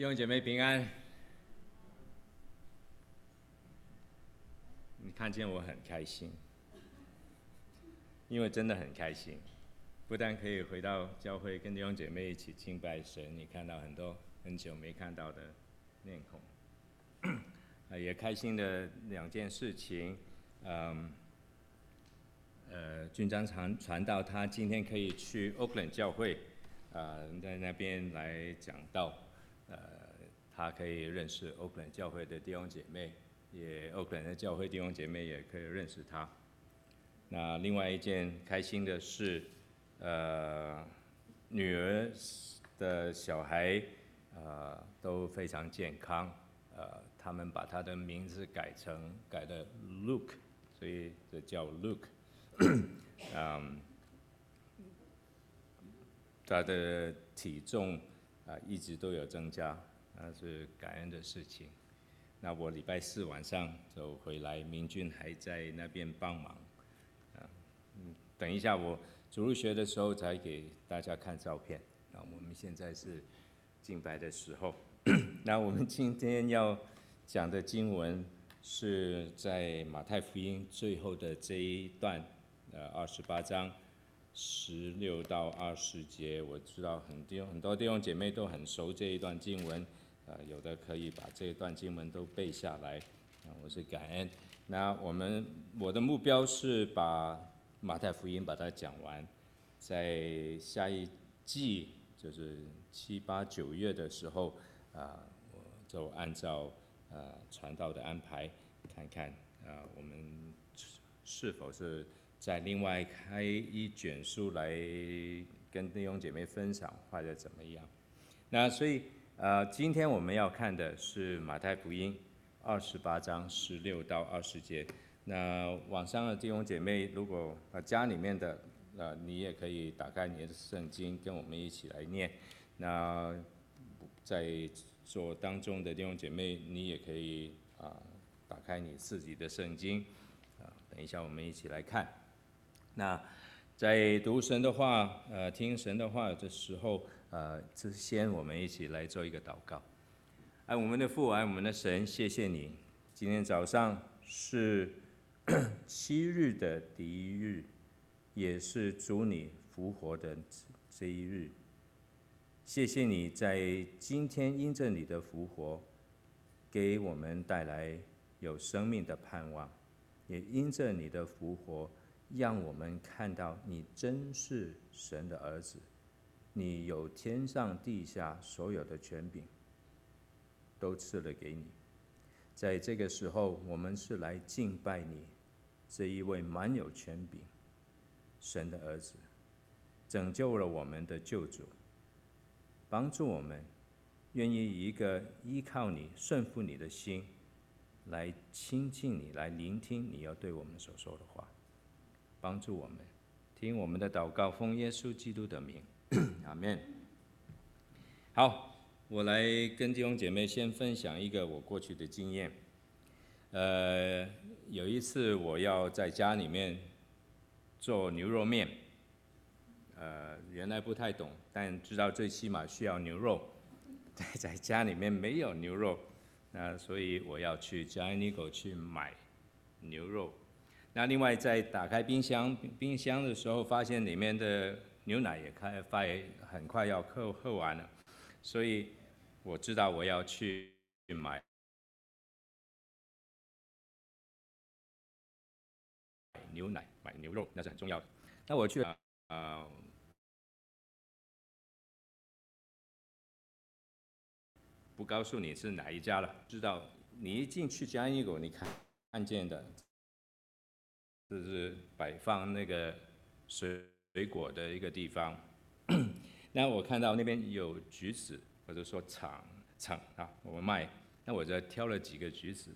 弟兄姐妹平安，你看见我很开心，因为真的很开心，不但可以回到教会跟弟兄姐妹一起敬拜神，你看到很多很久没看到的面孔，啊，也开心的两件事情，嗯，呃，军章传传到他今天可以去 Oakland 教会，啊，在那边来讲道。呃，他可以认识 Oakland 教会的弟兄姐妹，也 Oakland 的教会弟兄姐妹也可以认识他。那另外一件开心的事，呃，女儿的小孩，呃，都非常健康，呃，他们把他的名字改成改的 Luke，所以就叫 Luke，嗯，他的体重。啊，一直都有增加，那是感恩的事情。那我礼拜四晚上就回来，明俊还在那边帮忙。啊，嗯，等一下我主入学的时候才给大家看照片。那我们现在是敬拜的时候。那我们今天要讲的经文是在马太福音最后的这一段，呃，二十八章。十六到二十节，我知道很多很多弟兄姐妹都很熟这一段经文，呃，有的可以把这一段经文都背下来，啊，我是感恩。那我们我的目标是把马太福音把它讲完，在下一季就是七八九月的时候，啊，我就按照呃传道的安排，看看啊我们是否是。再另外开一卷书来跟弟兄姐妹分享，或者怎么样？那所以呃，今天我们要看的是马太福音二十八章十六到二十节。那网上的弟兄姐妹，如果呃家里面的呃，你也可以打开你的圣经，跟我们一起来念。那在座当中的弟兄姐妹，你也可以啊、打开你自己的圣经啊，等一下我们一起来看。那在读神的话，呃，听神的话的时候，呃，之先我们一起来做一个祷告。爱我们的父，爱我们的神，谢谢你。今天早上是七日的第一日，也是主你复活的这一日。谢谢你在今天因着你的复活，给我们带来有生命的盼望，也因着你的复活。让我们看到你真是神的儿子，你有天上地下所有的权柄，都赐了给你。在这个时候，我们是来敬拜你这一位满有权柄、神的儿子，拯救了我们的救主，帮助我们愿意一个依靠你、顺服你的心，来亲近你，来聆听你要对我们所说的话。帮助我们，听我们的祷告，奉耶稣基督的名，阿门。好，我来跟弟兄姐妹先分享一个我过去的经验。呃，有一次我要在家里面做牛肉面，呃，原来不太懂，但知道最起码需要牛肉，在在家里面没有牛肉，那所以我要去 Giant Eagle 去买牛肉。那另外，在打开冰箱冰箱的时候，发现里面的牛奶也开快很快要喝喝完了，所以我知道我要去买牛奶、买牛肉，那是很重要的。那我去啊、呃，不告诉你是哪一家了，知道你一进去加一个，你看看见的。就是摆放那个水水果的一个地方，那我看到那边有橘子，或者说橙橙啊，我们卖，那我就挑了几个橘子，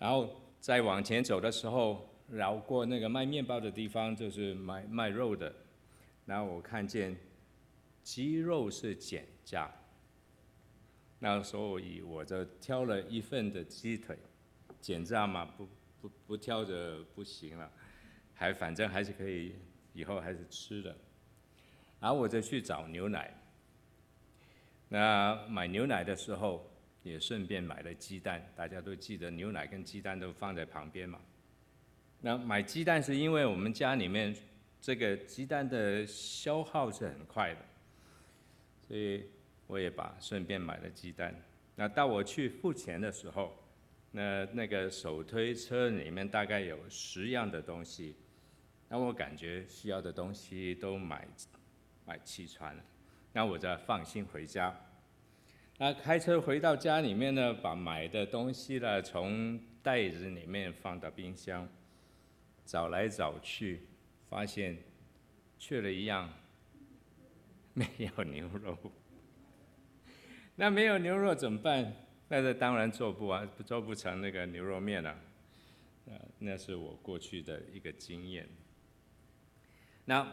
然后再往前走的时候，绕过那个卖面包的地方，就是卖卖肉的，然后我看见鸡肉是减价，那所以我就挑了一份的鸡腿，减价嘛不。不不挑着不行了，还反正还是可以，以后还是吃的。然后我就去找牛奶。那买牛奶的时候，也顺便买了鸡蛋。大家都记得牛奶跟鸡蛋都放在旁边嘛。那买鸡蛋是因为我们家里面这个鸡蛋的消耗是很快的，所以我也把顺便买了鸡蛋。那到我去付钱的时候，那那个手推车里面大概有十样的东西，那我感觉需要的东西都买买齐全了。那我再放心回家。那开车回到家里面呢，把买的东西呢从袋子里面放到冰箱，找来找去，发现缺了一样，没有牛肉。那没有牛肉怎么办？那这当然做不完，做不成那个牛肉面了。啊，那是我过去的一个经验。那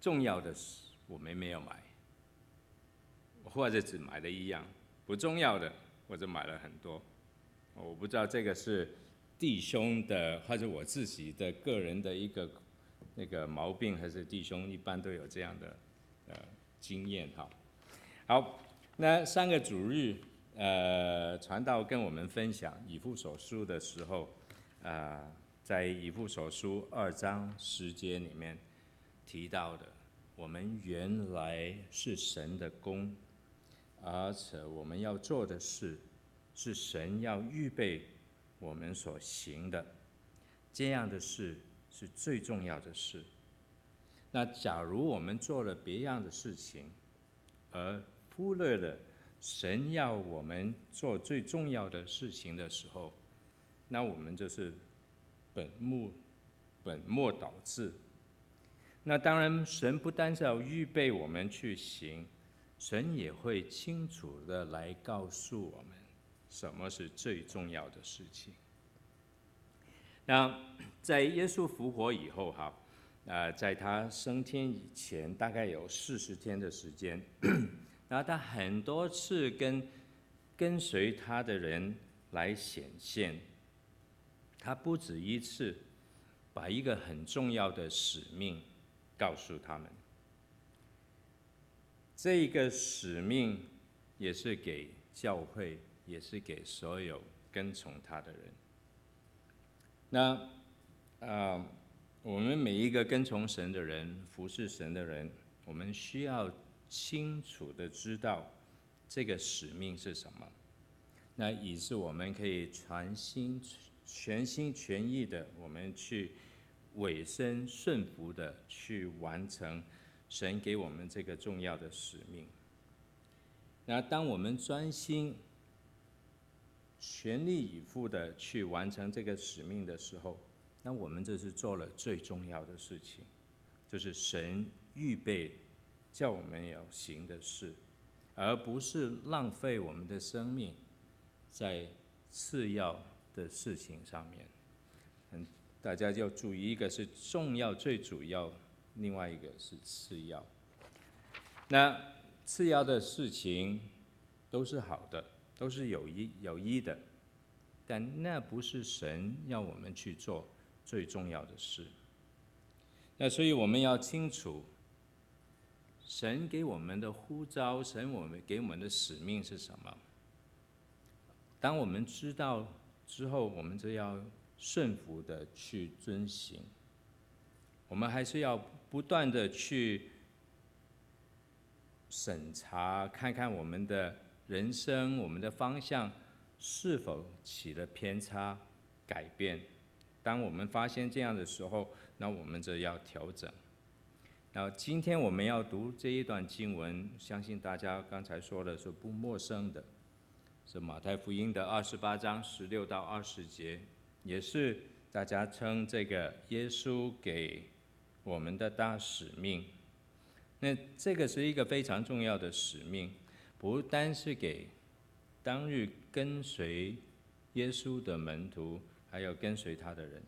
重要的是。我们没有买，或者只买了一样，不重要的，或者买了很多。我不知道这个是弟兄的，或者我自己的个人的一个那个毛病，还是弟兄一般都有这样的呃经验哈。好，那三个主日呃传道跟我们分享以弗所书的时候，啊、呃，在以弗所书二章十节里面提到的。我们原来是神的工，而且我们要做的事，是神要预备我们所行的，这样的事是最重要的事。那假如我们做了别样的事情，而忽略了神要我们做最重要的事情的时候，那我们就是本末本末倒置。那当然，神不单是要预备我们去行，神也会清楚的来告诉我们什么是最重要的事情。那在耶稣复活以后，哈，啊，在他升天以前，大概有四十天的时间，然后他很多次跟跟随他的人来显现，他不止一次把一个很重要的使命。告诉他们，这个使命也是给教会，也是给所有跟从他的人。那啊、呃，我们每一个跟从神的人、服侍神的人，我们需要清楚的知道这个使命是什么，那以致我们可以全心、全心全意的，我们去。委身顺服的去完成神给我们这个重要的使命。那当我们专心、全力以赴的去完成这个使命的时候，那我们这是做了最重要的事情，就是神预备叫我们要行的事，而不是浪费我们的生命在次要的事情上面。嗯大家要注意，一个是重要最主要，另外一个是次要。那次要的事情都是好的，都是有益有益的，但那不是神要我们去做最重要的事。那所以我们要清楚，神给我们的呼召，神我们给我们的使命是什么？当我们知道之后，我们就要。顺服的去遵行，我们还是要不断的去审查，看看我们的人生、我们的方向是否起了偏差、改变。当我们发现这样的时候，那我们就要调整。然后今天我们要读这一段经文，相信大家刚才说的是不陌生的，是马太福音的二十八章十六到二十节。也是大家称这个耶稣给我们的大使命。那这个是一个非常重要的使命，不单是给当日跟随耶稣的门徒，还有跟随他的人，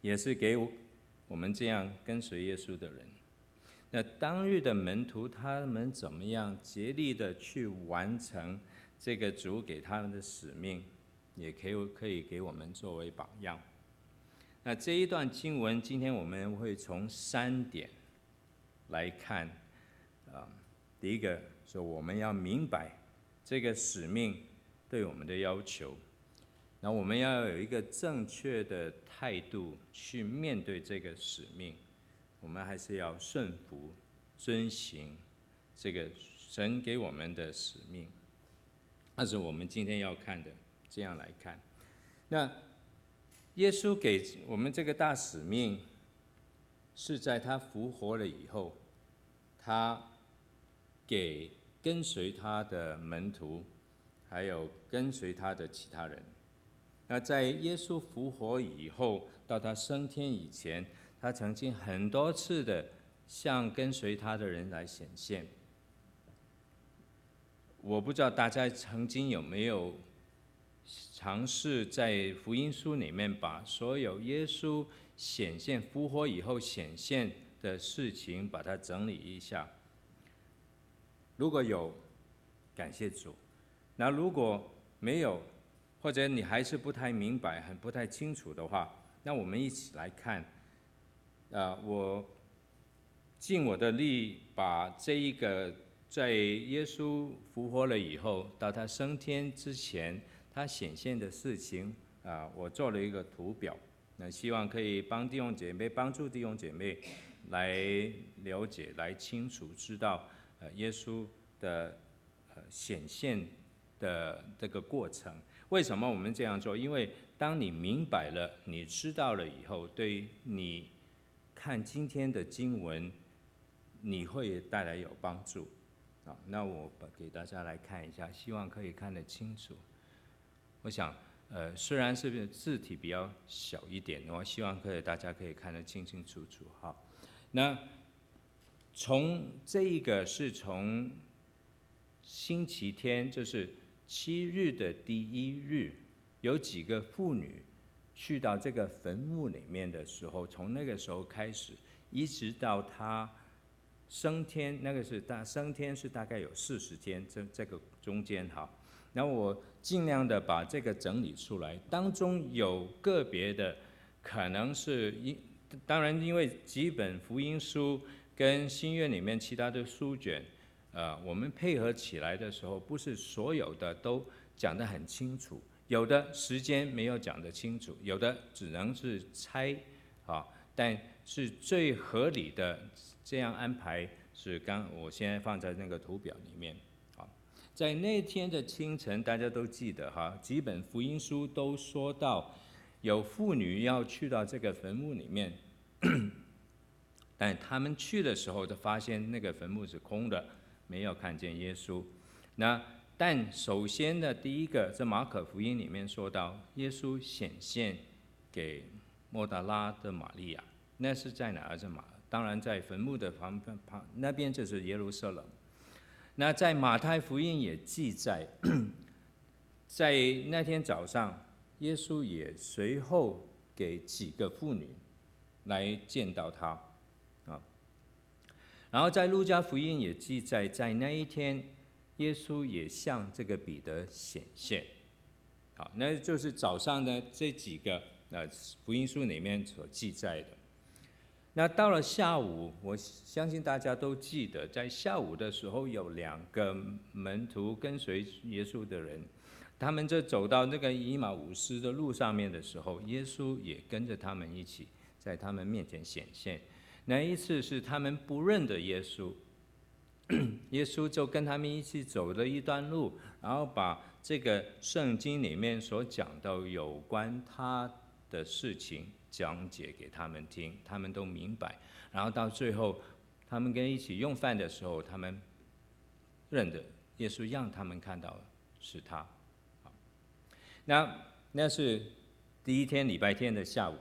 也是给我我们这样跟随耶稣的人。那当日的门徒他们怎么样竭力的去完成这个主给他们的使命？也可以可以给我们作为榜样。那这一段经文，今天我们会从三点来看。啊，第一个说我们要明白这个使命对我们的要求，那我们要有一个正确的态度去面对这个使命。我们还是要顺服、遵行这个神给我们的使命。那是我们今天要看的，这样来看。那耶稣给我们这个大使命，是在他复活了以后，他给跟随他的门徒，还有跟随他的其他人。那在耶稣复活以后，到他升天以前，他曾经很多次的向跟随他的人来显现。我不知道大家曾经有没有尝试在福音书里面把所有耶稣显现复活以后显现的事情把它整理一下。如果有，感谢主。那如果没有，或者你还是不太明白、很不太清楚的话，那我们一起来看。啊，我尽我的力把这一个。在耶稣复活了以后，到他升天之前，他显现的事情啊，我做了一个图表，那希望可以帮弟兄姐妹帮助弟兄姐妹来了解、来清楚知道呃耶稣的显现的这个过程。为什么我们这样做？因为当你明白了、你知道了以后，对于你看今天的经文，你会带来有帮助。好，那我给大家来看一下，希望可以看得清楚。我想，呃，虽然是字体比较小一点，我希望可以大家可以看得清清楚楚。好，那从这一个是从星期天，就是七日的第一日，有几个妇女去到这个坟墓里面的时候，从那个时候开始，一直到他。升天那个是大升天是大概有四十天，这这个中间哈，然后我尽量的把这个整理出来，当中有个别的可能是因，当然因为几本福音书跟新约里面其他的书卷，呃，我们配合起来的时候，不是所有的都讲得很清楚，有的时间没有讲得清楚，有的只能是猜啊，但是最合理的。这样安排是刚，我现在放在那个图表里面。好，在那天的清晨，大家都记得哈，几本福音书都说到有妇女要去到这个坟墓里面，但他们去的时候，就发现那个坟墓是空的，没有看见耶稣。那但首先的第一个，在马可福音里面说到，耶稣显现给莫达拉的玛利亚，那是在哪儿？在马。当然，在坟墓的旁边旁那边就是耶路撒冷。那在马太福音也记载，在那天早上，耶稣也随后给几个妇女来见到他。然后在路加福音也记载，在那一天，耶稣也向这个彼得显现。好，那就是早上的这几个呃福音书里面所记载的。那到了下午，我相信大家都记得，在下午的时候，有两个门徒跟随耶稣的人，他们就走到那个以马忤斯的路上面的时候，耶稣也跟着他们一起在他们面前显现。那一次是他们不认得耶稣，耶稣就跟他们一起走了一段路，然后把这个圣经里面所讲到有关他的事情。讲解给他们听，他们都明白。然后到最后，他们跟一起用饭的时候，他们认得耶稣，让他们看到是他。那那是第一天礼拜天的下午。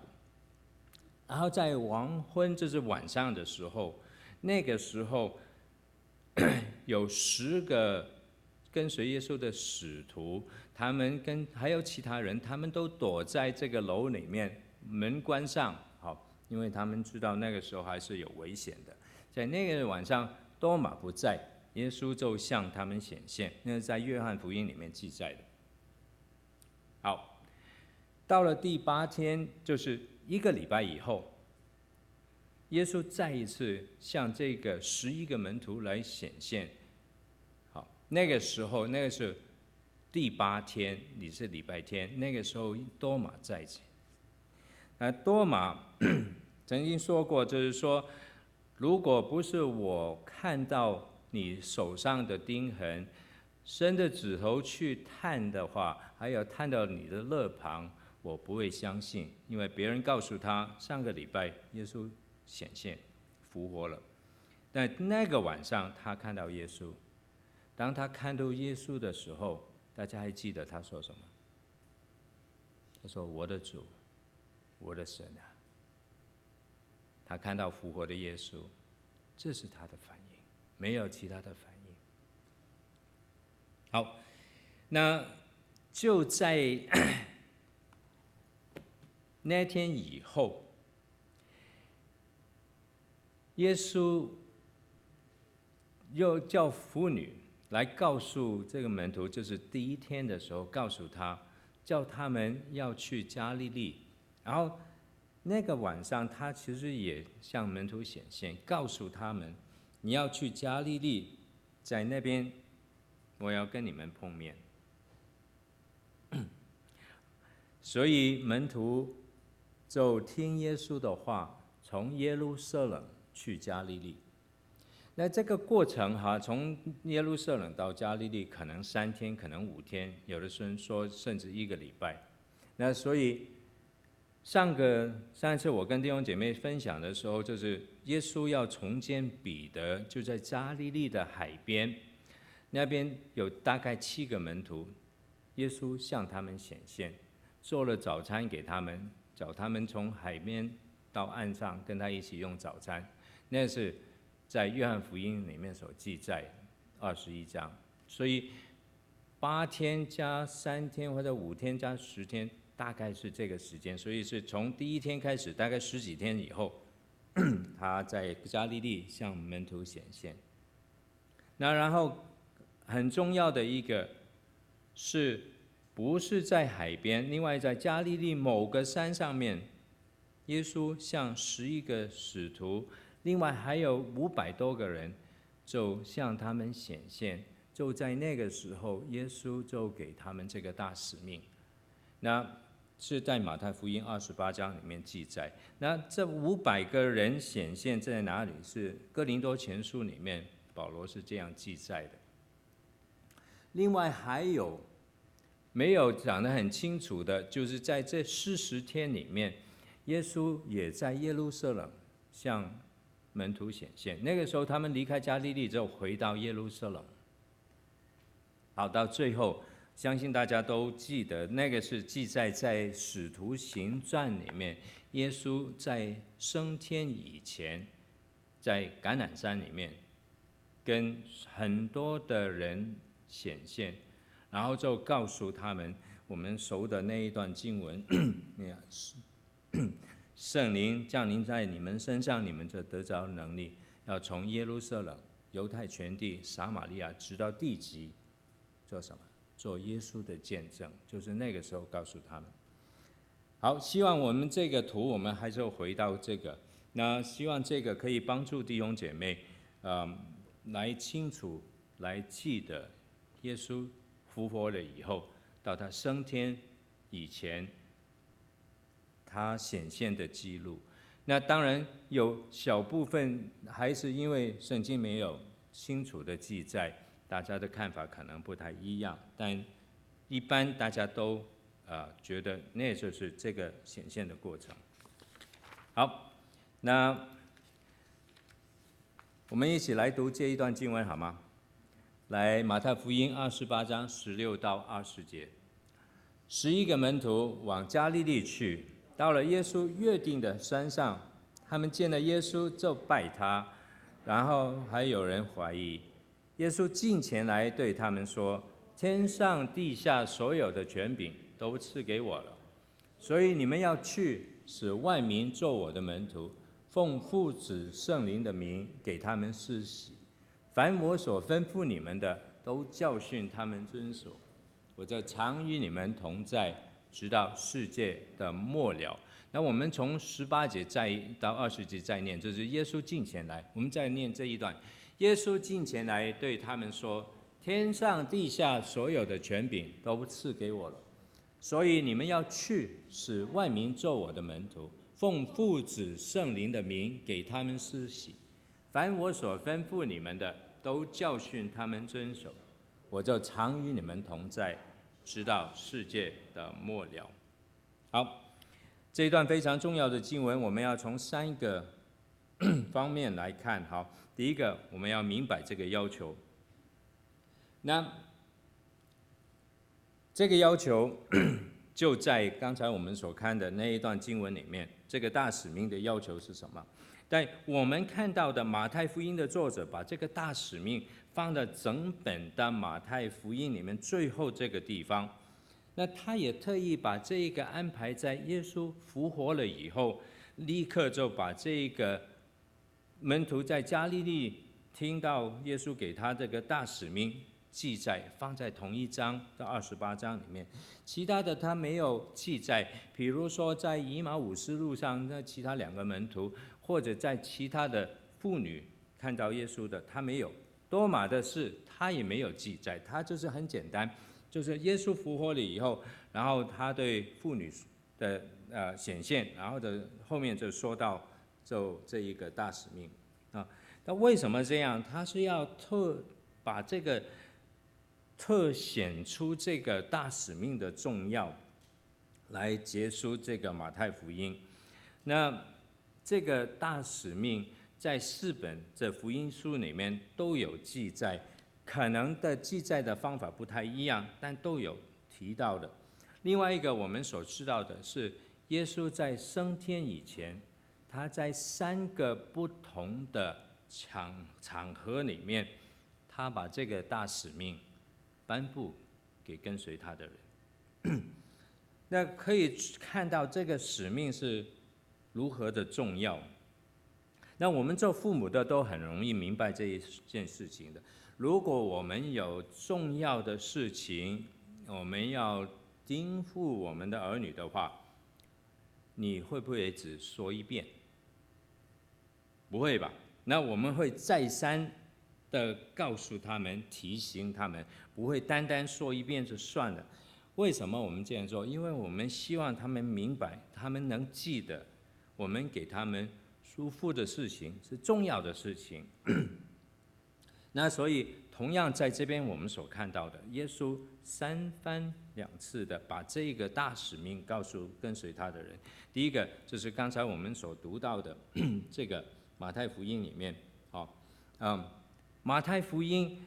然后在黄昏，就是晚上的时候，那个时候 有十个跟随耶稣的使徒，他们跟还有其他人，他们都躲在这个楼里面。门关上，好，因为他们知道那个时候还是有危险的。在那个晚上，多马不在，耶稣就向他们显现，那是在约翰福音里面记载的。好，到了第八天，就是一个礼拜以后，耶稣再一次向这个十一个门徒来显现，好那个时候，那个是第八天，你是礼拜天。那个时候，多马在场。那多马 曾经说过，就是说，如果不是我看到你手上的钉痕，伸着指头去探的话，还有探到你的肋旁，我不会相信，因为别人告诉他，上个礼拜耶稣显现复活了。但那个晚上，他看到耶稣。当他看到耶稣的时候，大家还记得他说什么？他说：“我的主，我的神啊！”他看到复活的耶稣，这是他的反应，没有其他的反应。好，那就在那天以后，耶稣又叫妇女。来告诉这个门徒，就是第一天的时候，告诉他，叫他们要去加利利。然后那个晚上，他其实也向门徒显现，告诉他们，你要去加利利，在那边，我要跟你们碰面。所以门徒就听耶稣的话，从耶路撒冷去加利利。那这个过程哈，从耶路撒冷到加利利，可能三天，可能五天，有的时候说甚至一个礼拜。那所以上个上一次我跟弟兄姐妹分享的时候，就是耶稣要重建彼得，就在加利利的海边，那边有大概七个门徒，耶稣向他们显现，做了早餐给他们，叫他们从海边到岸上跟他一起用早餐，那是。在约翰福音里面所记载，二十一章，所以八天加三天或者五天加十天，大概是这个时间。所以是从第一天开始，大概十几天以后，他在加利利向门徒显现。那然后很重要的一个，是不是在海边？另外在加利利某个山上面，耶稣向十一个使徒。另外还有五百多个人，就向他们显现。就在那个时候，耶稣就给他们这个大使命。那是在马太福音二十八章里面记载。那这五百个人显现在哪里？是哥林多前书里面，保罗是这样记载的。另外还有没有讲得很清楚的，就是在这四十天里面，耶稣也在耶路撒冷向门徒显现，那个时候他们离开加利利之后，回到耶路撒冷。好，到最后，相信大家都记得，那个是记载在《使徒行传》里面。耶稣在升天以前，在橄榄山里面，跟很多的人显现，然后就告诉他们，我们熟的那一段经文，那样。圣灵降临在你们身上，你们就得着能力，要从耶路撒冷、犹太全地、撒玛利亚，直到地极，做什么？做耶稣的见证。就是那个时候告诉他们。好，希望我们这个图，我们还是回到这个。那希望这个可以帮助弟兄姐妹，嗯，来清楚、来记得耶稣复活了以后，到他升天以前。他显现的记录，那当然有小部分还是因为圣经没有清楚的记载，大家的看法可能不太一样。但一般大家都啊、觉得那就是这个显现的过程。好，那我们一起来读这一段经文好吗？来，马太福音二十八章十六到二十节，十一个门徒往加利利去。到了耶稣约定的山上，他们见了耶稣就拜他，然后还有人怀疑。耶稣近前来对他们说：“天上地下所有的权柄都赐给我了，所以你们要去，使万民做我的门徒，奉父子圣灵的名给他们施洗。凡我所吩咐你们的，都教训他们遵守。我就常与你们同在。”直到世界的末了。那我们从十八节再到二十节再念，就是耶稣近前来。我们再念这一段：耶稣近前来对他们说：“天上地下所有的权柄都赐给我了，所以你们要去，使万民做我的门徒，奉父子圣灵的名给他们施洗，凡我所吩咐你们的，都教训他们遵守。我就常与你们同在，直到世界的末了。好，这一段非常重要的经文，我们要从三个 方面来看。好，第一个，我们要明白这个要求。那这个要求 就在刚才我们所看的那一段经文里面。这个大使命的要求是什么？但我们看到的马太福音的作者把这个大使命放在整本的马太福音里面最后这个地方。那他也特意把这一个安排在耶稣复活了以后，立刻就把这个门徒在加利利听到耶稣给他这个大使命。记载放在同一章的二十八章里面，其他的他没有记载。比如说在以马忤斯路上，那其他两个门徒，或者在其他的妇女看到耶稣的，他没有。多马的事他也没有记载，他就是很简单，就是耶稣复活了以后，然后他对妇女的呃显现，然后的后面就说到就这一个大使命啊。那为什么这样？他是要特把这个。特显出这个大使命的重要，来结束这个马太福音。那这个大使命在四本这福音书里面都有记载，可能的记载的方法不太一样，但都有提到的。另外一个我们所知道的是，耶稣在升天以前，他在三个不同的场场合里面，他把这个大使命。颁布给跟随他的人，那可以看到这个使命是如何的重要。那我们做父母的都很容易明白这一件事情的。如果我们有重要的事情，我们要叮嘱我们的儿女的话，你会不会只说一遍？不会吧？那我们会再三的告诉他们，提醒他们。不会单单说一遍就算了。为什么我们这样做？因为我们希望他们明白，他们能记得，我们给他们嘱咐的事情是重要的事情。那所以，同样在这边我们所看到的，耶稣三番两次的把这个大使命告诉跟随他的人。第一个就是刚才我们所读到的 这个马太福音里面，好，嗯，马太福音。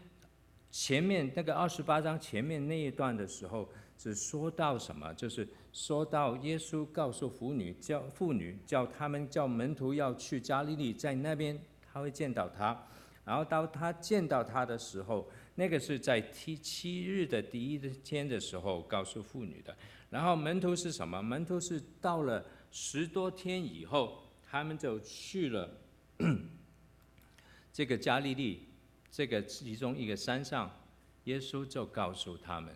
前面那个二十八章前面那一段的时候，是说到什么？就是说到耶稣告诉妇女叫妇女叫他们叫门徒要去加利利，在那边他会见到他。然后到他见到他的时候，那个是在七七日的第一天的时候告诉妇女的。然后门徒是什么？门徒是到了十多天以后，他们就去了这个加利利。这个其中一个山上，耶稣就告诉他们：“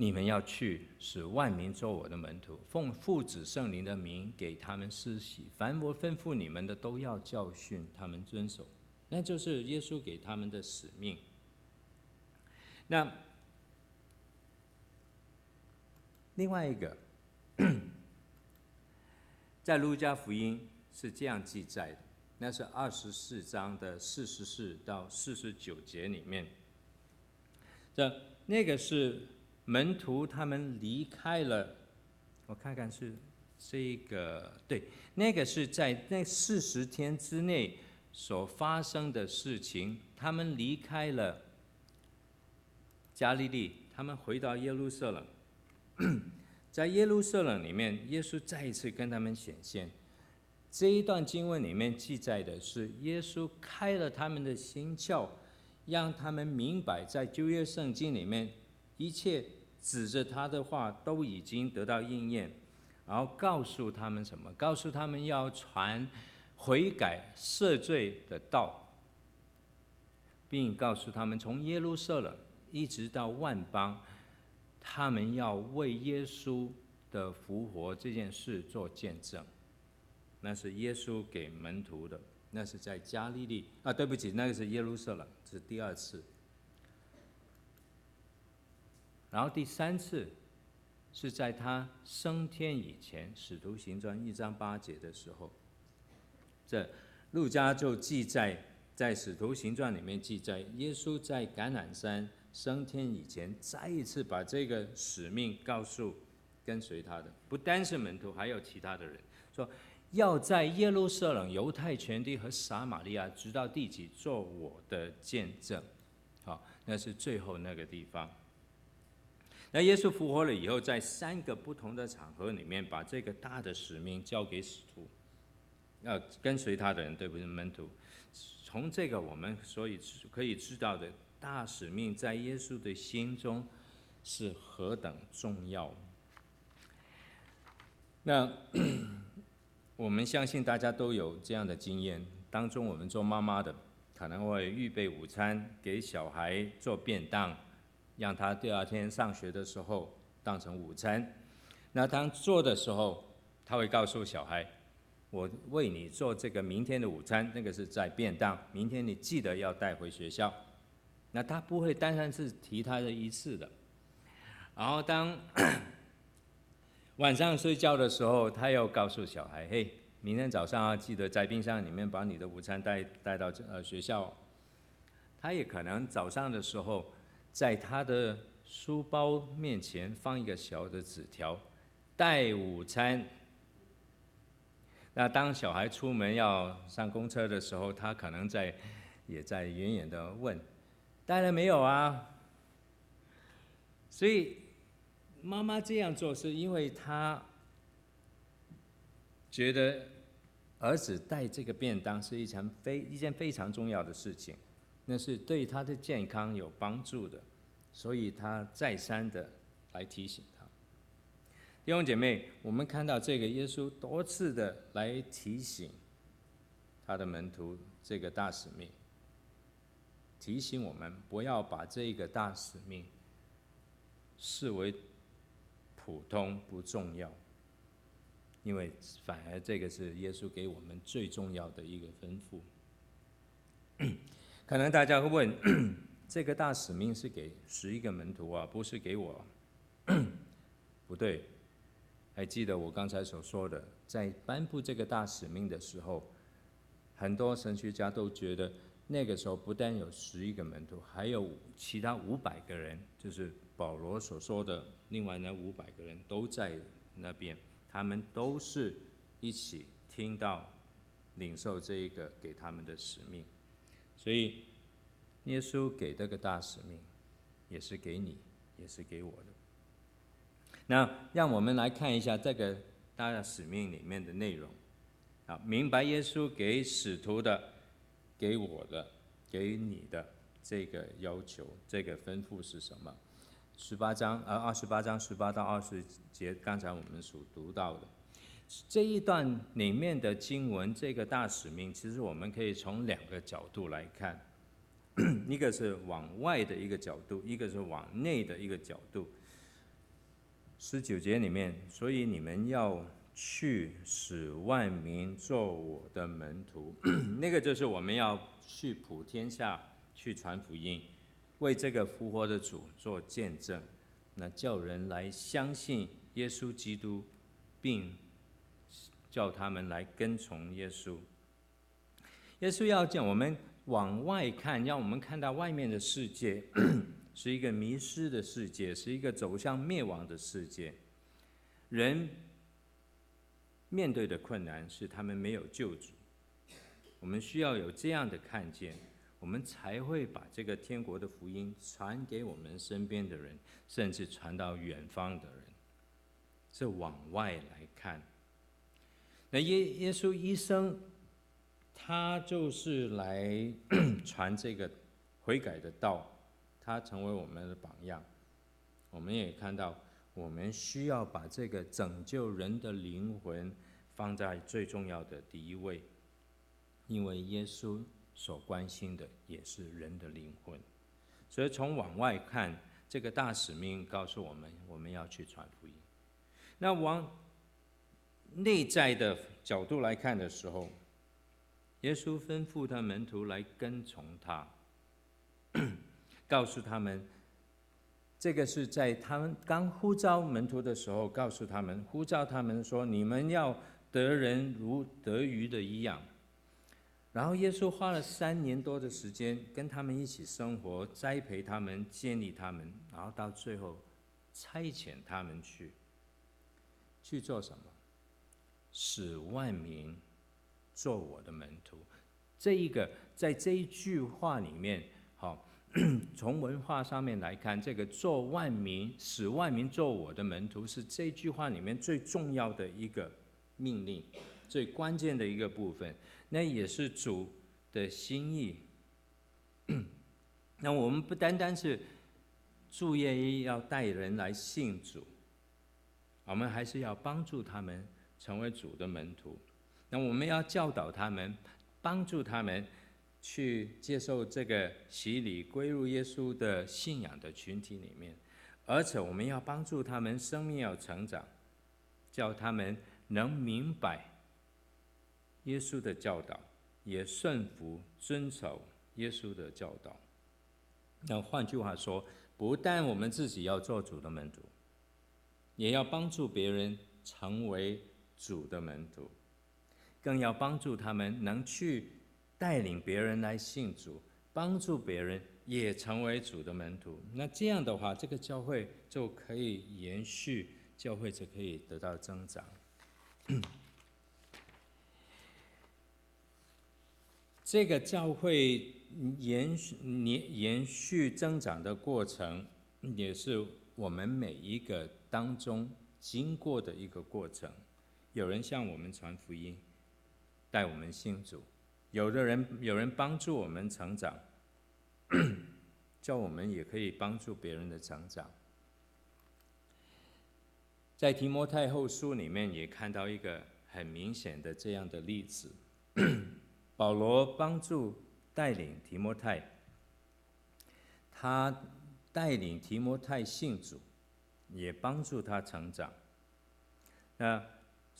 你们要去，使万民做我的门徒，奉父子圣灵的名给他们施洗。凡我吩咐你们的，都要教训他们遵守。”那就是耶稣给他们的使命。那另外一个，在路加福音是这样记载的。那是二十四章的四十四到四十九节里面，这那个是门徒他们离开了，我看看是这个对，那个是在那四十天之内所发生的事情，他们离开了加利利，他们回到耶路撒冷，在耶路撒冷里面，耶稣再一次跟他们显现。这一段经文里面记载的是，耶稣开了他们的心窍，让他们明白，在旧约圣经里面，一切指着他的话都已经得到应验，然后告诉他们什么？告诉他们要传悔改赦罪的道，并告诉他们从耶路撒冷一直到万邦，他们要为耶稣的复活这件事做见证。那是耶稣给门徒的，那是在加利利啊，对不起，那个是耶路撒冷，这是第二次然后第三次是在他升天以前，《使徒行传》一章八节的时候，这路加就记载在《使徒行传》里面记载，耶稣在橄榄山升天以前，再一次把这个使命告诉跟随他的，不单是门徒，还有其他的人，说要在耶路撒冷、犹太全地和撒玛利亚，直到地极，做我的见证。好，那是最后那个地方。那耶稣复活了以后，在三个不同的场合里面，把这个大的使命交给使徒，要跟随他的人，对不对？门徒。从这个我们所以可以知道的大使命，在耶稣的心中是何等重要。那 我们相信大家都有这样的经验，当中我们做妈妈的可能会预备午餐，给小孩做便当。让他第二天上学的时候当成午餐。那当做的时候，他会告诉小孩：“我为你做这个明天的午餐，那个是在便当，明天你记得要带回学校。”那他不会单单是提他的一次的。然后当晚上睡觉的时候，他又告诉小孩：“嘿，明天早上要记得在冰箱里面把你的午餐带带到呃学校。”他也可能早上的时候。在他的书包面前放一个小的纸条，带午餐。那当小孩出门要上公车的时候，他可能在，也在远远的问，带了没有啊？所以妈妈这样做是因为她觉得儿子带这个便当是一场非一件非常重要的事情。那是对他的健康有帮助的，所以他再三的来提醒他。弟兄姐妹，我们看到这个耶稣多次的来提醒他的门徒这个大使命，提醒我们不要把这个大使命视为普通不重要，因为反而这个是耶稣给我们最重要的一个吩咐。可能大家会问，这个大使命是给十一个门徒啊，不是给我？不对，还记得我刚才所说的，在颁布这个大使命的时候，很多神学家都觉得，那个时候不但有十一个门徒，还有其他五百个人，就是保罗所说的另外那五百个人都在那边，他们都是一起听到、领受这一个给他们的使命。所以，耶稣给这个大使命，也是给你，也是给我的。那让我们来看一下这个大的使命里面的内容。啊，明白耶稣给使徒的、给我的、给你的这个要求、这个吩咐是什么？十八章，呃，二十八章十八到二十节，刚才我们所读到的。这一段里面的经文，这个大使命，其实我们可以从两个角度来看，一个是往外的一个角度，一个是往内的一个角度。十九节里面，所以你们要去使万民做我的门徒，那个就是我们要去普天下去传福音，为这个复活的主做见证，那叫人来相信耶稣基督，并。叫他们来跟从耶稣。耶稣要讲我们往外看，让我们看到外面的世界 是一个迷失的世界，是一个走向灭亡的世界。人面对的困难是他们没有救主。我们需要有这样的看见，我们才会把这个天国的福音传给我们身边的人，甚至传到远方的人。是往外来看。那耶耶稣一生，他就是来 传这个悔改的道，他成为我们的榜样。我们也看到，我们需要把这个拯救人的灵魂放在最重要的第一位，因为耶稣所关心的也是人的灵魂。所以从往外看，这个大使命告诉我们，我们要去传福音。那往内在的角度来看的时候，耶稣吩咐他门徒来跟从他，告诉他们这个是在他们刚呼召门徒的时候，告诉他们，呼召他们说：“你们要得人如得鱼的一样。”然后耶稣花了三年多的时间跟他们一起生活，栽培他们，建立他们，然后到最后差遣他们去去做什么？使万民做我的门徒。这一个在这一句话里面，好，从文化上面来看，这个做万民、使万民做我的门徒，是这句话里面最重要的一个命令，最关键的一个部分。那也是主的心意。那我们不单单是主业要带人来信主，我们还是要帮助他们成为主的门徒。那我们要教导他们，帮助他们去接受这个洗礼，归入耶稣的信仰的群体里面。而且我们要帮助他们生命要成长，叫他们能明白。耶稣的教导，也顺服遵守耶稣的教导。那换句话说，不但我们自己要做主的门徒，也要帮助别人成为主的门徒，更要帮助他们能去带领别人来信主，帮助别人也成为主的门徒。那这样的话，这个教会就可以延续，教会就可以得到增长。这个教会延续、延延续增长的过程，也是我们每一个当中经过的一个过程。有人向我们传福音，带我们信主；有的人有人帮助我们成长，叫我们也可以帮助别人的成长。在提摩太后书里面也看到一个很明显的这样的例子。保罗帮助带领提摩太，他带领提摩太信主，也帮助他成长。那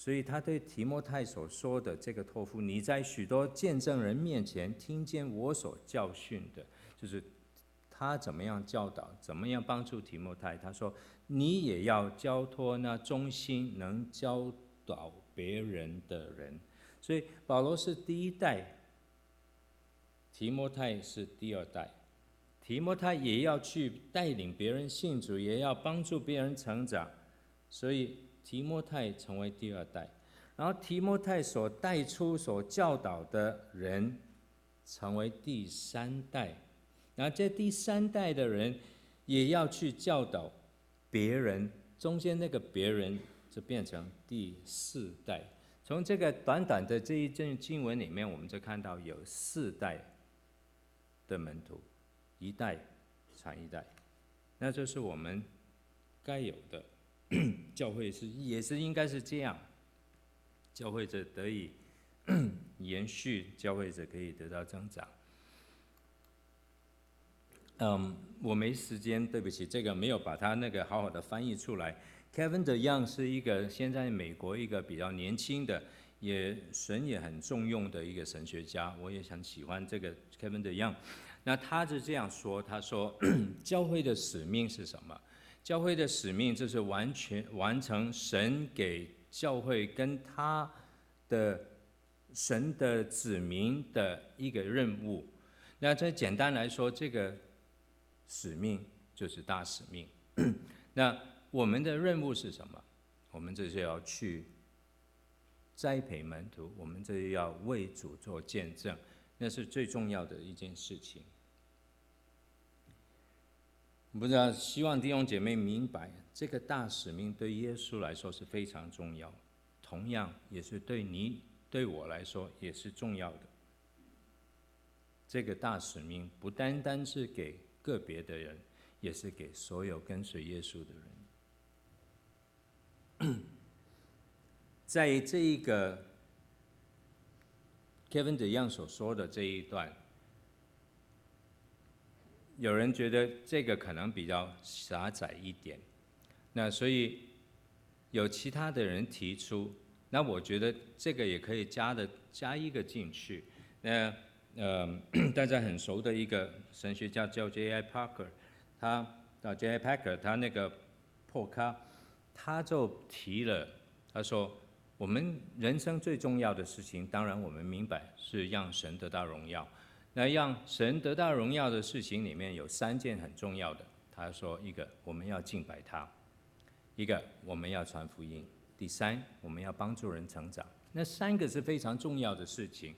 所以他对提摩太所说的这个托付，你在许多见证人面前听见我所教训的，就是他怎么样教导，怎么样帮助提摩太。他说你也要交托那忠心能教导别人的人。所以保罗是第一代，提摩太是第二代，提摩太也要去带领别人信主，也要帮助别人成长，所以提摩太成为第二代，然后提摩太所带出、所教导的人成为第三代，然后这第三代的人也要去教导别人，中间那个别人就变成第四代。从这个短短的这一阵经文里面，我们就看到有四代的门徒，一代传一代，那就是我们该有的 教会是也是应该是这样，教会者得以 延续，教会者可以得到增长。嗯，我没时间，对不起，这个没有把它那个好好的翻译出来。Kevin DeYoung 是一个现在美国一个比较年轻的，也神也很重用的一个神学家，我也很喜欢这个 Kevin DeYoung。那他是这样说，他说 教会的使命是什么？教会的使命就是完全完成神给教会跟他的神的子民的一个任务。那这简单来说，这个使命就是大使命。那我们的任务是什么？我们这是要去栽培门徒，我们这是要为主做见证，那是最重要的一件事情。不知道，希望弟兄姐妹明白，这个大使命对耶稣来说是非常重要，同样也是对你、对我来说也是重要的。这个大使命不单单是给个别的人，也是给所有跟随耶稣的人。在这一个 Kevin DeYoung 所说的这一段，有人觉得这个可能比较狭窄一点，那所以有其他的人提出，那我觉得这个也可以加的加一个进去。那呃，大家很熟的一个神学家叫 J.I. Parker，他到 J.I. Parker 他那个破咖，他就提了，他说，我们人生最重要的事情，当然我们明白是让神得到荣耀。那让神得到荣耀的事情里面有三件很重要的。他说，一个我们要敬拜他，一个我们要传福音，第三我们要帮助人成长。那三个是非常重要的事情。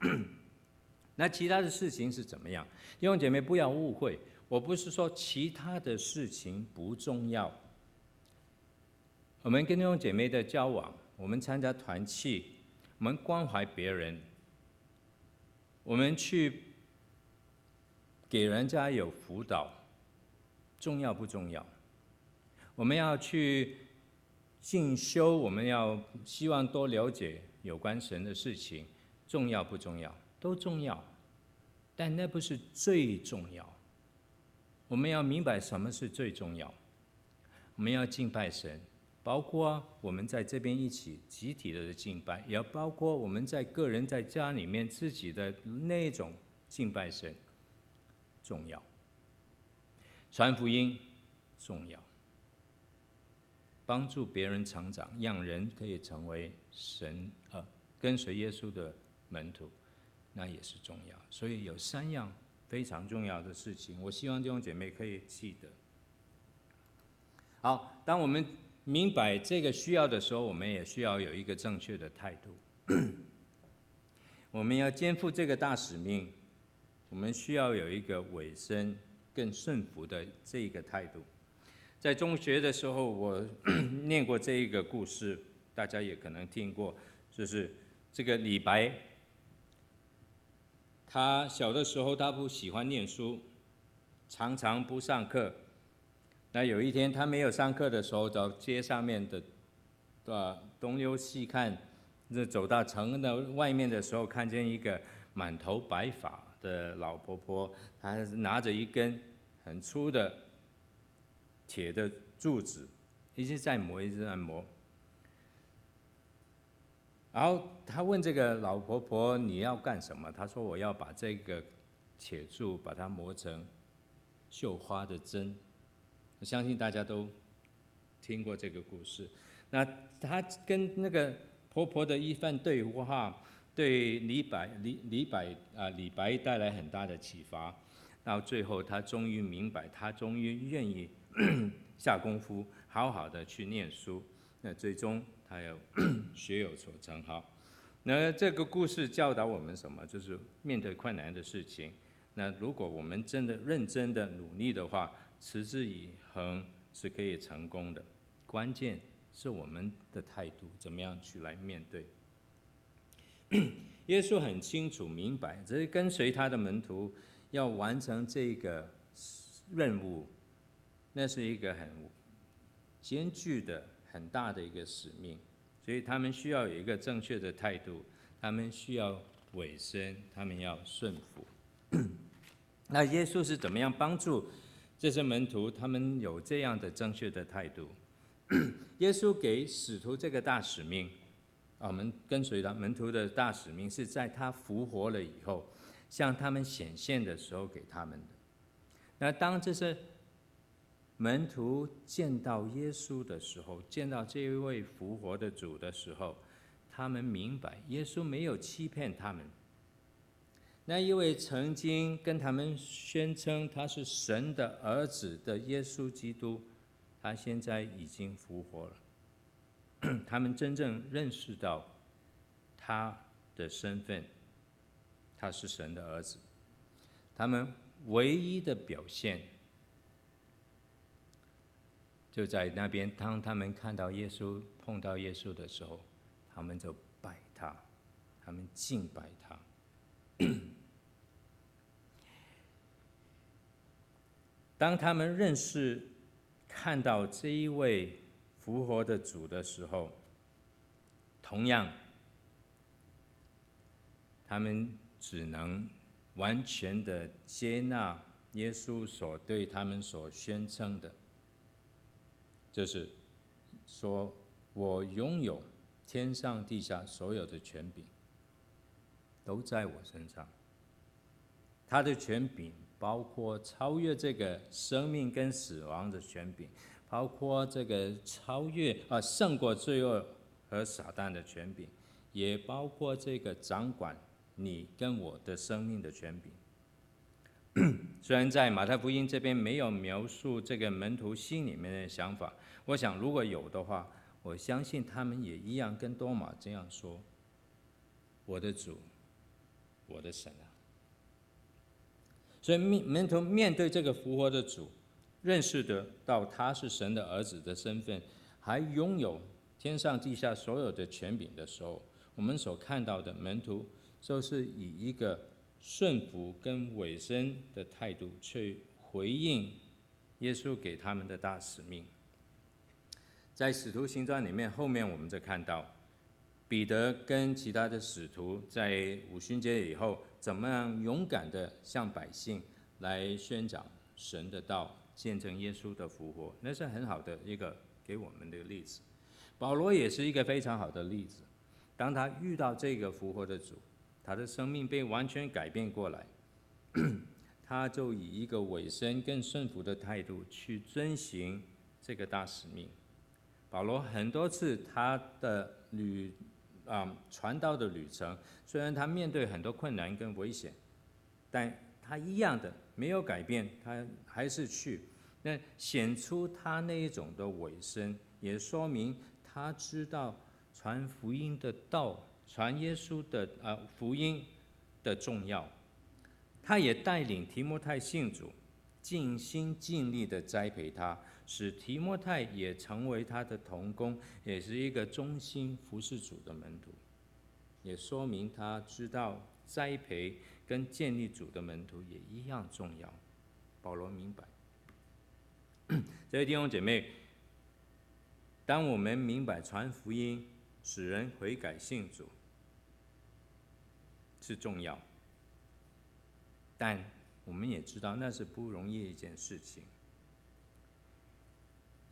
那其他的事情是怎么样？弟兄姐妹不要误会，我不是说其他的事情不重要。我们跟弟兄姐妹的交往，我们参加团契，我们关怀别人，我们去给人家有辅导，重要不重要？我们要去进修，我们要希望多了解有关神的事情，重要不重要？都重要，但那不是最重要。我们要明白什么是最重要。我们要敬拜神，包括我们在这边一起集体的敬拜，也包括我们在个人在家里面自己的那种敬拜神，重要。传福音重要，帮助别人成长，让人可以成为神呃跟随耶稣的门徒。那也是重要，所以有三样非常重要的事情，我希望弟兄姐妹可以记得。好，当我们明白这个需要的时候，我们也需要有一个正确的态度。我们要肩负这个大使命，我们需要有一个委身、更顺服的这一个态度。在中学的时候，我 念过这一个故事，大家也可能听过，就是这个李白。他小的时候，他不喜欢念书，常常不上课。那有一天，他没有上课的时候，到街上面的，啊，东溜西看，那走到城的外面的时候，看见一个满头白发的老婆婆，她拿着一根很粗的铁的柱子，一直在磨，一直在磨。然后他问这个老婆婆：“你要干什么？”她说：“我要把这个铁柱把它磨成绣花的针。”我相信大家都听过这个故事。那他跟那个婆婆的一番对话，对李白李李白啊李白带来很大的启发。到最后，他终于明白，他终于愿意 下功夫，好好的去念书。那最终。他有 学有所成，好。那这个故事教导我们什么？就是面对困难的事情，那如果我们真的认真的努力的话，持之以恒是可以成功的。关键是我们的态度，怎么样去来面对。耶稣很清楚明白，这是跟随他的门徒要完成这个任务，那是一个很艰巨的。很大的一个使命，所以他们需要有一个正确的态度，他们需要委身，他们要顺服。那耶稣是怎么样帮助这些门徒？他们有这样的正确的态度。耶稣给使徒这个大使命，啊我们跟随的门徒的大使命是在他复活了以后，向他们显现的时候给他们的。那当这些门徒见到耶稣的时候，见到这一位复活的主的时候，他们明白耶稣没有欺骗他们。那一位曾经跟他们宣称他是神的儿子的耶稣基督，他现在已经复活了。他们真正认识到他的身份，他是神的儿子。他们唯一的表现。就在那边，当他们看到耶稣、碰到耶稣的时候，他们就拜他，他们敬拜他。当他们认识、看到这一位复活的主的时候，同样，他们只能完全的接纳耶稣所对他们所宣称的。就是说，我拥有天上地下所有的权柄，都在我身上。他的权柄包括超越这个生命跟死亡的权柄，包括这个超越啊胜过罪恶和撒旦的权柄，也包括这个掌管你跟我的生命的权柄。虽然在马太福音这边没有描述这个门徒心里面的想法，我想如果有的话，我相信他们也一样跟多马这样说：“我的主，我的神啊！”所以面门徒面对这个复活的主，认识得到他是神的儿子的身份，还拥有天上地下所有的权柄的时候，我们所看到的门徒就是以一个。顺服跟委身的态度，去回应耶稣给他们的大使命。在使徒行传里面，后面我们就看到彼得跟其他的使徒在五旬节以后，怎么样勇敢地向百姓来宣讲神的道，见证耶稣的复活，那是很好的一个给我们的例子。保罗也是一个非常好的例子，当他遇到这个复活的主。他的生命被完全改变过来，他就以一个委身更顺服的态度去遵行这个大使命。保罗很多次他的旅啊传道的旅程，虽然他面对很多困难跟危险，但他一样的没有改变，他还是去。那显出他那一种的委身，也说明他知道传福音的道。传耶稣的啊福音的重要，他也带领提摩太信主，尽心尽力的栽培他，使提摩太也成为他的同工，也是一个忠心服侍主的门徒，也说明他知道栽培跟建立主的门徒也一样重要。保罗明白，这位弟兄姐妹，当我们明白传福音，使人悔改信主。是重要，但我们也知道那是不容易一件事情。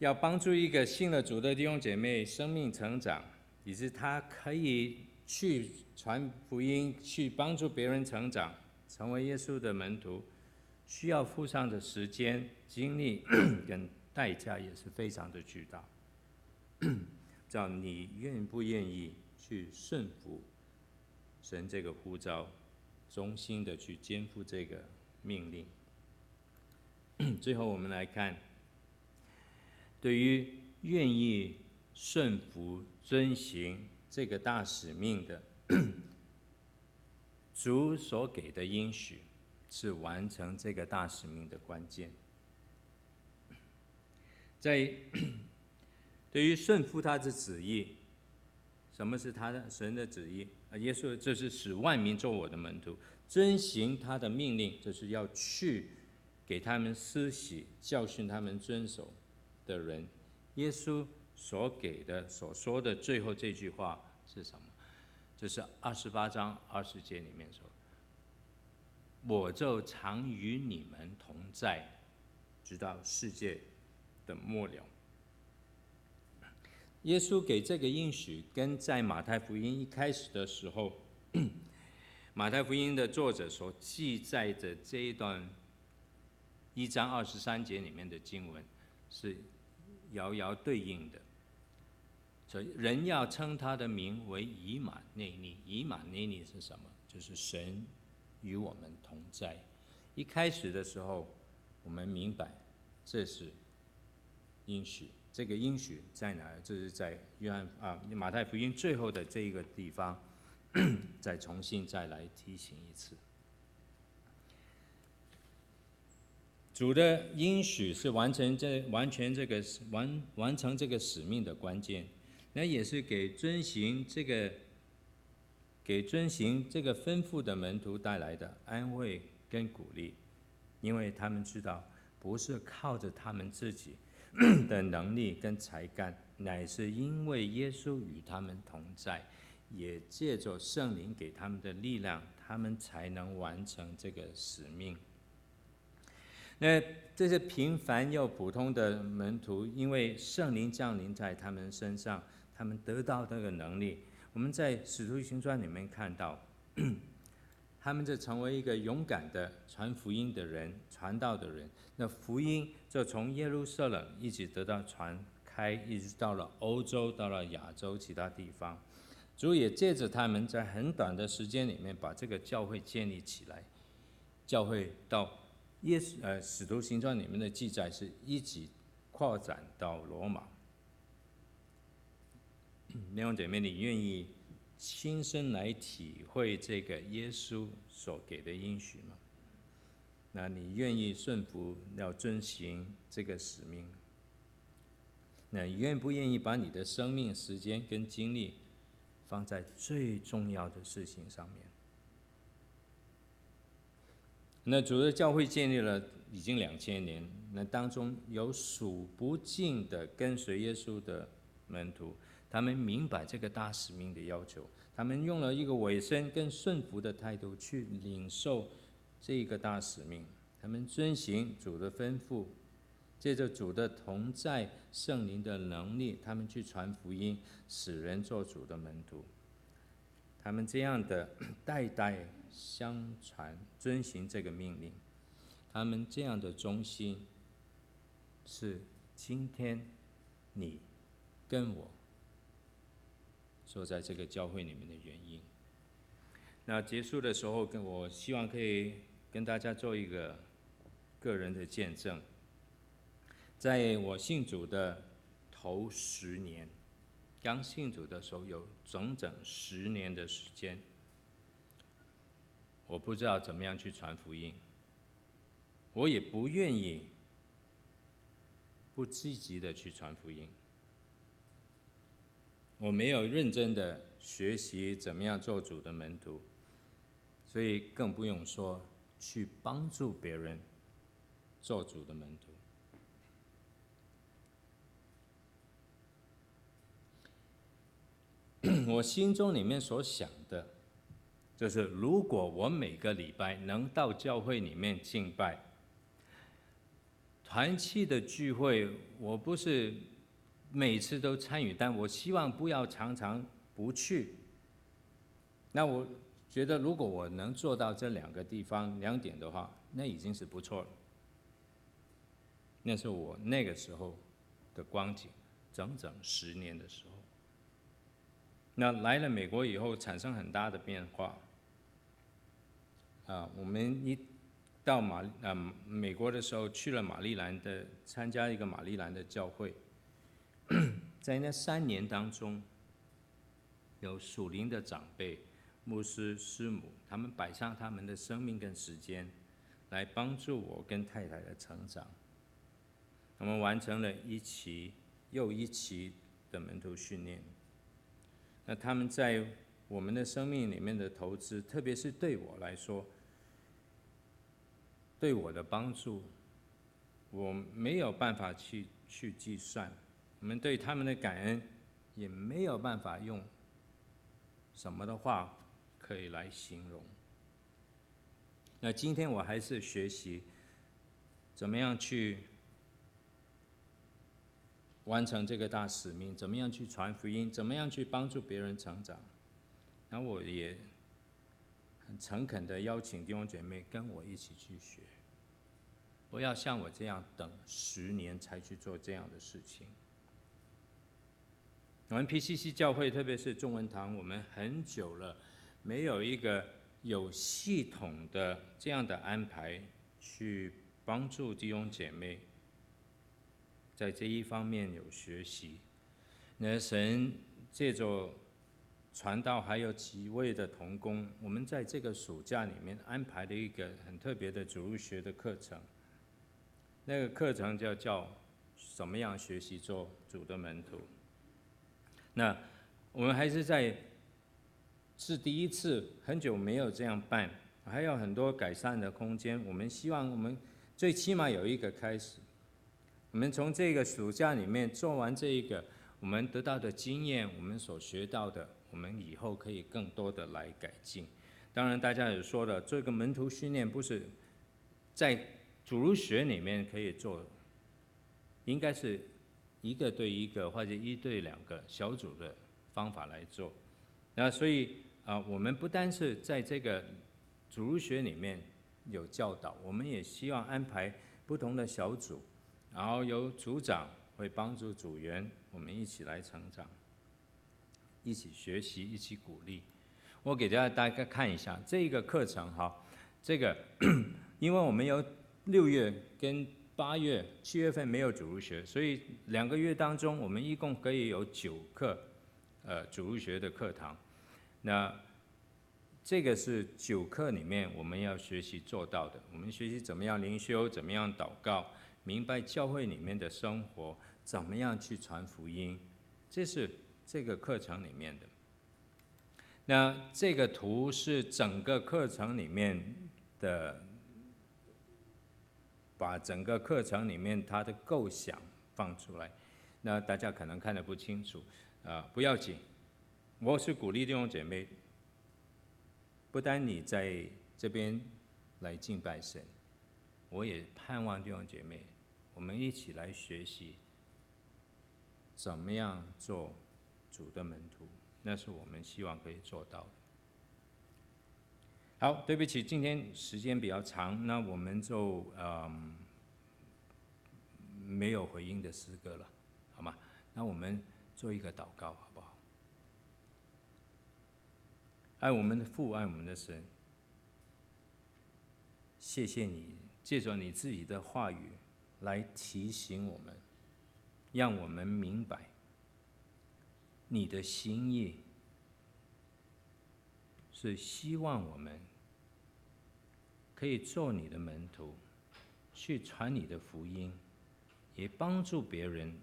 要帮助一个信了主的弟兄姐妹生命成长，以致他可以去传福音，去帮助别人成长，成为耶稣的门徒，需要付上的时间、精力 跟代价也是非常的巨大。叫你愿不愿意去顺服？神这个呼召，忠心的去肩负这个命令。最后，我们来看，对于愿意顺服遵行这个大使命的 主所给的应许，是完成这个大使命的关键。在 对于顺服他的旨意，什么是他的神的旨意？啊，耶稣这是使万民做我的门徒，遵行他的命令，就是要去给他们施洗，教训他们遵守的人。耶稣所给的、所说的最后这句话是什么？就是二十八章二十节里面说：“我就常与你们同在，直到世界的末了。”耶稣给这个应许，跟在马太福音一开始的时候，马太福音的作者所记载的这一段一章二十三节里面的经文，是遥遥对应的。所以人要称他的名为以马内利，以马内利是什么？就是神与我们同在。一开始的时候，我们明白这是应许。这个应许在哪儿？这是在约翰啊马太福音最后的这一个地方，再重新再来提醒一次。主的应许是完成这完全这个完完成这个使命的关键，那也是给遵行这个给遵行这个吩咐的门徒带来的安慰跟鼓励，因为他们知道不是靠着他们自己。的能力跟才干，乃是因为耶稣与他们同在，也借着圣灵给他们的力量，他们才能完成这个使命。那这些平凡又普通的门徒，因为圣灵降临在他们身上，他们得到这个能力。我们在使徒行传里面看到，他们就成为一个勇敢的传福音的人、传道的人。那福音就从耶路撒冷一直得到传开，一直到了欧洲，到了亚洲其他地方。主也借着他们在很短的时间里面把这个教会建立起来。教会到耶稣呃使徒行传里面的记载是一直扩展到罗马。弟兄姐妹，你愿意亲身来体会这个耶稣所给的应许吗？那你愿意顺服要遵行这个使命？那你愿不愿意把你的生命、时间跟精力放在最重要的事情上面？那主的教会建立了已经两千年，那当中有数不尽的跟随耶稣的门徒。他们明白这个大使命的要求，他们用了一个委身跟顺服的态度去领受这个大使命。他们遵行主的吩咐，借着主的同在、圣灵的能力，他们去传福音，使人做主的门徒。他们这样的 代代相传，遵行这个命令，他们这样的忠心，是今天你跟我。坐在这个教会里面的原因。那结束的时候，跟我希望可以跟大家做一个个人的见证。在我信主的头十年，刚信主的时候，有整整十年的时间，我不知道怎么样去传福音，我也不愿意不积极的去传福音。我没有认真的学习怎么样做主的门徒，所以更不用说去帮助别人做主的门徒。我心中里面所想的，就是如果我每个礼拜能到教会里面敬拜，团契的聚会，我不是。每次都参与，但我希望不要常常不去。那我觉得，如果我能做到这两个地方两点的话，那已经是不错了。那是我那个时候的光景，整整十年的时候。那来了美国以后，产生很大的变化。啊，我们一到马啊美国的时候，去了马里兰的，参加一个马里兰的教会。在那三年当中，有属灵的长辈、牧师、师母，他们摆上他们的生命跟时间，来帮助我跟太太的成长。我们完成了一期又一期的门徒训练。那他们在我们的生命里面的投资，特别是对我来说，对我的帮助，我没有办法去去计算。我们对他们的感恩，也没有办法用什么的话可以来形容。那今天我还是学习怎么样去完成这个大使命，怎么样去传福音，怎么样去帮助别人成长。那我也诚恳的邀请弟兄姐妹跟我一起去学，不要像我这样等十年才去做这样的事情。我们 PCC 教会，特别是中文堂，我们很久了没有一个有系统的这样的安排，去帮助弟兄姐妹在这一方面有学习。那神借着传道，还有几位的同工，我们在这个暑假里面安排了一个很特别的主日学的课程。那个课程叫叫怎么样学习做主的门徒。那我们还是在是第一次，很久没有这样办，还有很多改善的空间。我们希望我们最起码有一个开始。我们从这个暑假里面做完这一个，我们得到的经验，我们所学到的，我们以后可以更多的来改进。当然，大家也说了，这个门徒训练不是在主儒学里面可以做，应该是。一个对一个或者一对两个小组的方法来做，那所以啊，我们不单是在这个主儒学里面有教导，我们也希望安排不同的小组，然后由组长会帮助组员，我们一起来成长，一起学习，一起鼓励。我给大家大概看一下这个课程哈，这个 因为我们有六月跟八月、七月份没有主日学，所以两个月当中，我们一共可以有九课，呃，主日学的课堂。那这个是九课里面我们要学习做到的。我们学习怎么样灵修，怎么样祷告，明白教会里面的生活，怎么样去传福音，这是这个课程里面的。那这个图是整个课程里面的。把整个课程里面它的构想放出来，那大家可能看得不清楚，啊，不要紧，我是鼓励弟兄姐妹，不单你在这边来敬拜神，我也盼望弟兄姐妹，我们一起来学习，怎么样做主的门徒，那是我们希望可以做到的。好，对不起，今天时间比较长，那我们就嗯没有回应的诗歌了，好吗？那我们做一个祷告，好不好？爱我们的父，爱我们的神，谢谢你借着你自己的话语来提醒我们，让我们明白你的心意是希望我们。可以做你的门徒，去传你的福音，也帮助别人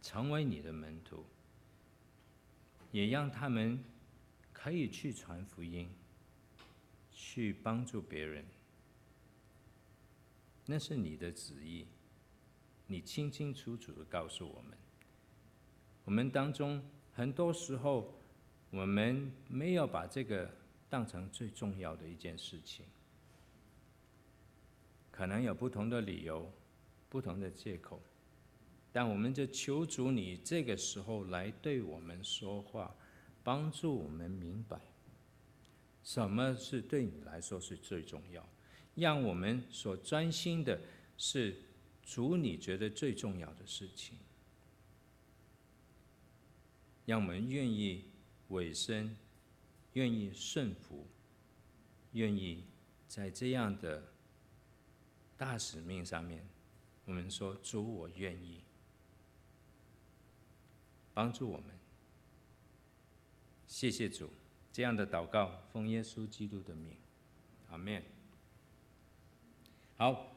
成为你的门徒，也让他们可以去传福音，去帮助别人。那是你的旨意，你清清楚楚的告诉我们。我们当中很多时候，我们没有把这个当成最重要的一件事情。可能有不同的理由，不同的借口，但我们就求主你这个时候来对我们说话，帮助我们明白什么是对你来说是最重要，让我们所专心的是主你觉得最重要的事情，让我们愿意委身，愿意顺服，愿意在这样的。大使命上面，我们说主，我愿意帮助我们。谢谢主，这样的祷告奉耶稣基督的名，阿门。好。